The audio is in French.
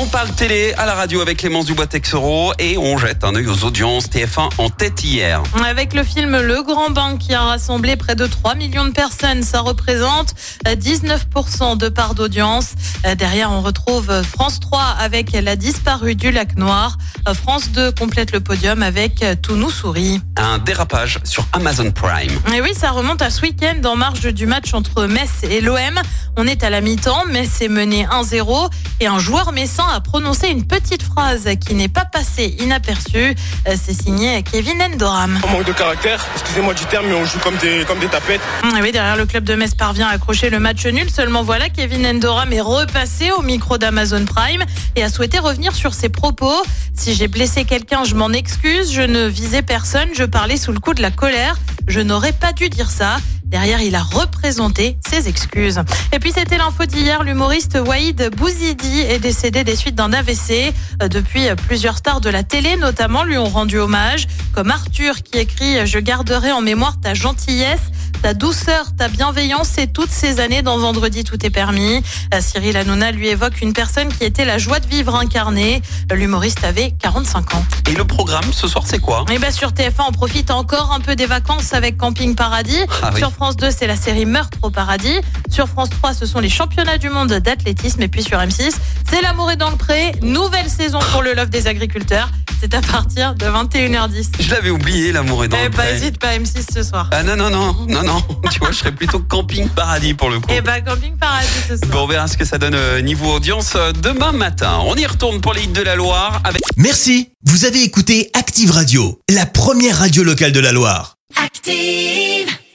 On parle télé à la radio avec Clémence Dubois-Texero et on jette un œil aux audiences TF1 en tête hier. Avec le film Le Grand Bain qui a rassemblé près de 3 millions de personnes, ça représente euh, 19% de part d'audience. Euh, Derrière, on retrouve euh, France 3 avec La disparue du lac Noir. Euh, France 2 complète le podium avec euh, Tout nous sourit. Un dérapage sur Amazon Prime. Et oui, ça remonte à ce week-end en marge du match entre Metz et l'OM. On est à la mi-temps, Metz est mené 1-0 et un joueur messin a prononcé une petite phrase qui n'est pas passée inaperçue. Euh, C'est signé Kevin Endoram. On manque de caractère, excusez-moi du terme, mais on joue comme des, comme des tapettes. Ah oui, derrière le club de Metz parvient à accrocher le match nul. Seulement voilà, Kevin Endoram est repassé au micro d'Amazon Prime et a souhaité revenir sur ses propos. Si j'ai blessé quelqu'un, je m'en excuse. Je ne visais personne. Je parlais sous le coup de la colère. Je n'aurais pas dû dire ça. Derrière, il a représenté ses excuses. Et puis, c'était l'info d'hier. L'humoriste Waïd Bouzidi est décédé des suites d'un AVC. Euh, Depuis, plusieurs stars de la télé, notamment, lui ont rendu hommage. Comme Arthur, qui écrit « Je garderai en mémoire ta gentillesse ». Ta douceur, ta bienveillance et toutes ces années dans Vendredi tout est permis. Euh, Cyril Hanouna lui évoque une personne qui était la joie de vivre incarnée. L'humoriste avait 45 ans. Et le programme ce soir c'est quoi? Et bah sur TF1, on profite encore un peu des vacances avec Camping Paradis. Ah oui. Sur France 2, c'est la série Meurtre au paradis. Sur France 3, ce sont les championnats du monde d'athlétisme. Et puis sur M6, c'est L'amour est dans le pré. Nouvelle saison pour le Love des agriculteurs. C'est à partir de 21h10. Je l'avais oublié l'amour est dans Eh le bah, pré. hésite pas, M6 ce soir. Ah non non non non non, tu vois je serais plutôt camping paradis pour le coup. Et bah, Camping Paradis ce soir. Bon, on verra ce que ça donne euh, niveau audience euh, demain matin. On y retourne pour les hits de la Loire avec Merci, vous avez écouté Active Radio, la première radio locale de la Loire. Active.